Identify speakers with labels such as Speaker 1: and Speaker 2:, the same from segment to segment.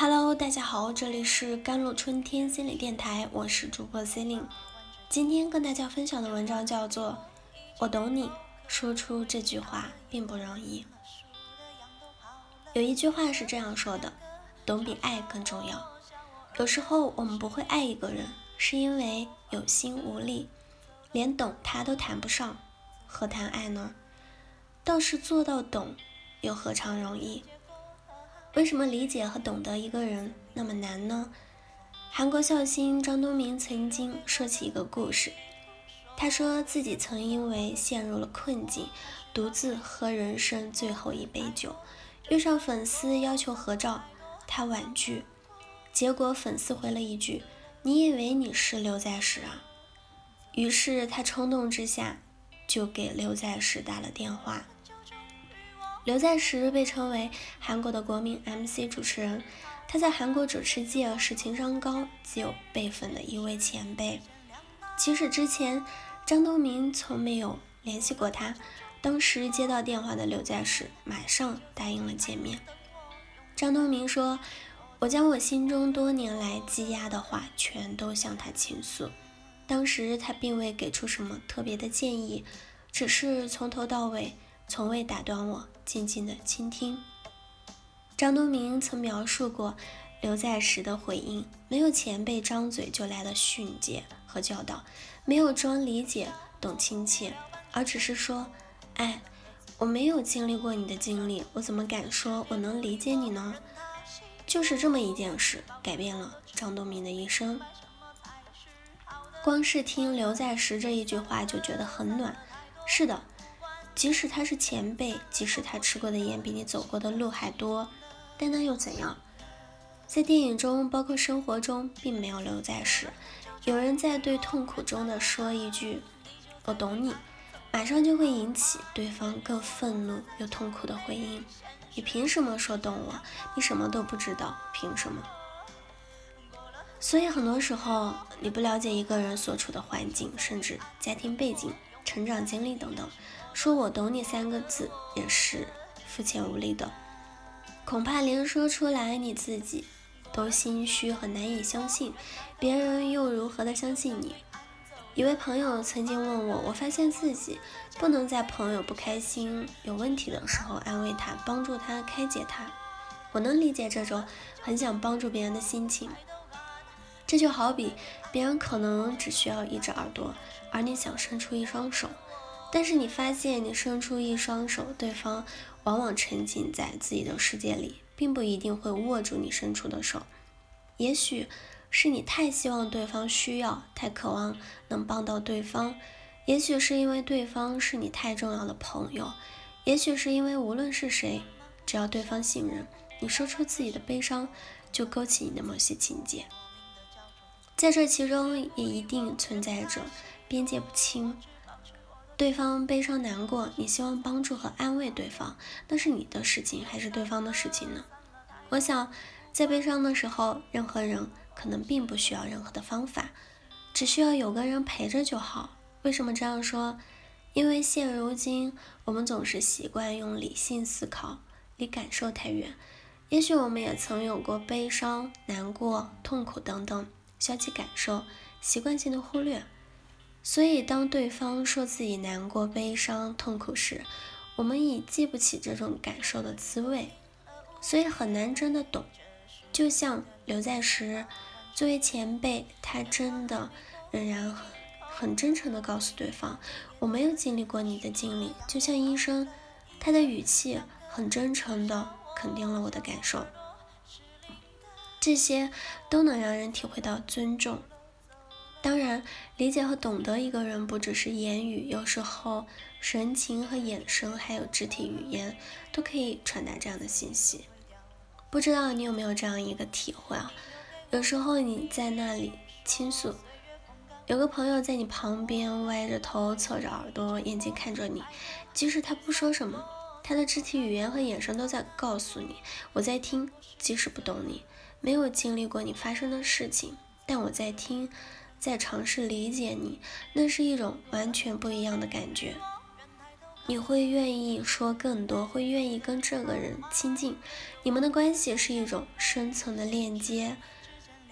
Speaker 1: Hello，大家好，这里是甘露春天心理电台，我是主播 c e l i n e 今天跟大家分享的文章叫做《我懂你》，说出这句话并不容易。有一句话是这样说的：懂比爱更重要。有时候我们不会爱一个人，是因为有心无力，连懂他都谈不上，何谈爱呢？倒是做到懂，又何尝容易？为什么理解和懂得一个人那么难呢？韩国笑星张东明曾经说起一个故事，他说自己曾因为陷入了困境，独自喝人生最后一杯酒，遇上粉丝要求合照，他婉拒，结果粉丝回了一句：“你以为你是刘在石啊？”于是他冲动之下就给刘在石打了电话。刘在石被称为韩国的国民 MC 主持人，他在韩国主持界是情商高、极有辈分的一位前辈。即使之前张东明从没有联系过他，当时接到电话的刘在石马上答应了见面。张东明说：“我将我心中多年来积压的话全都向他倾诉。当时他并未给出什么特别的建议，只是从头到尾。”从未打断我，静静的倾听。张东明曾描述过刘在石的回应：没有前辈张嘴就来的训诫和教导，没有装理解懂亲切，而只是说：“哎，我没有经历过你的经历，我怎么敢说我能理解你呢？”就是这么一件事，改变了张东明的一生。光是听刘在石这一句话就觉得很暖。是的。即使他是前辈，即使他吃过的盐比你走过的路还多，但那又怎样？在电影中，包括生活中，并没有刘在石。有人在对痛苦中的说一句“我懂你”，马上就会引起对方更愤怒又痛苦的回应：“你凭什么说懂我？你什么都不知道，凭什么？”所以很多时候，你不了解一个人所处的环境，甚至家庭背景。成长经历等等，说我懂你三个字也是肤浅无力的，恐怕连说出来你自己都心虚和难以相信，别人又如何的相信你？一位朋友曾经问我，我发现自己不能在朋友不开心、有问题的时候安慰他、帮助他、开解他。我能理解这种很想帮助别人的心情。这就好比别人可能只需要一只耳朵，而你想伸出一双手，但是你发现你伸出一双手，对方往往沉浸在自己的世界里，并不一定会握住你伸出的手。也许是你太希望对方需要，太渴望能帮到对方；也许是因为对方是你太重要的朋友；也许是因为无论是谁，只要对方信任你，说出自己的悲伤，就勾起你的某些情节。在这其中也一定存在着边界不清，对方悲伤难过，你希望帮助和安慰对方，那是你的事情还是对方的事情呢？我想，在悲伤的时候，任何人可能并不需要任何的方法，只需要有个人陪着就好。为什么这样说？因为现如今我们总是习惯用理性思考，离感受太远。也许我们也曾有过悲伤、难过、痛苦等等。消极感受，习惯性的忽略，所以当对方说自己难过、悲伤、痛苦时，我们已记不起这种感受的滋味，所以很难真的懂。就像刘在石作为前辈，他真的仍然很很真诚的告诉对方：“我没有经历过你的经历。”就像医生，他的语气很真诚的肯定了我的感受。这些都能让人体会到尊重。当然，理解和懂得一个人不只是言语，有时候神情和眼神，还有肢体语言，都可以传达这样的信息。不知道你有没有这样一个体会啊？有时候你在那里倾诉，有个朋友在你旁边歪着头、侧着耳朵，眼睛看着你，即使他不说什么，他的肢体语言和眼神都在告诉你：我在听，即使不懂你。没有经历过你发生的事情，但我在听，在尝试理解你，那是一种完全不一样的感觉。你会愿意说更多，会愿意跟这个人亲近。你们的关系是一种深层的链接。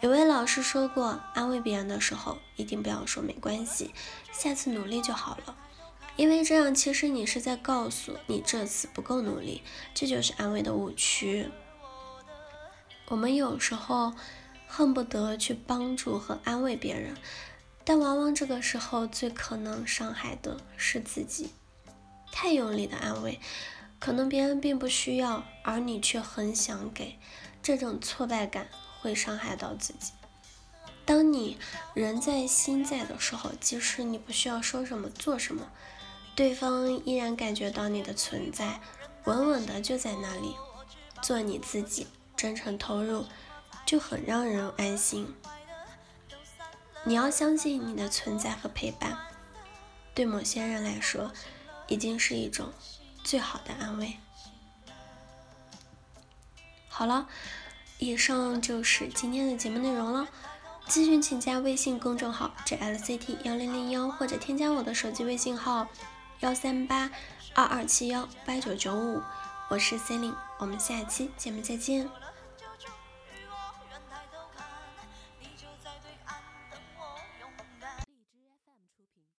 Speaker 1: 有位老师说过，安慰别人的时候，一定不要说没关系，下次努力就好了。因为这样，其实你是在告诉你这次不够努力，这就是安慰的误区。我们有时候恨不得去帮助和安慰别人，但往往这个时候最可能伤害的是自己。太用力的安慰，可能别人并不需要，而你却很想给，这种挫败感。会伤害到自己。当你人在心在的时候，即使你不需要说什么做什么，对方依然感觉到你的存在，稳稳的就在那里，做你自己，真诚投入，就很让人安心。你要相信你的存在和陪伴，对某些人来说，已经是一种最好的安慰。好了。以上就是今天的节目内容了。咨询请加微信公众号 jlct 幺零零幺，或者添加我的手机微信号幺三八二二七幺八九九五。我是 c e l i n e 我们下期节目再见。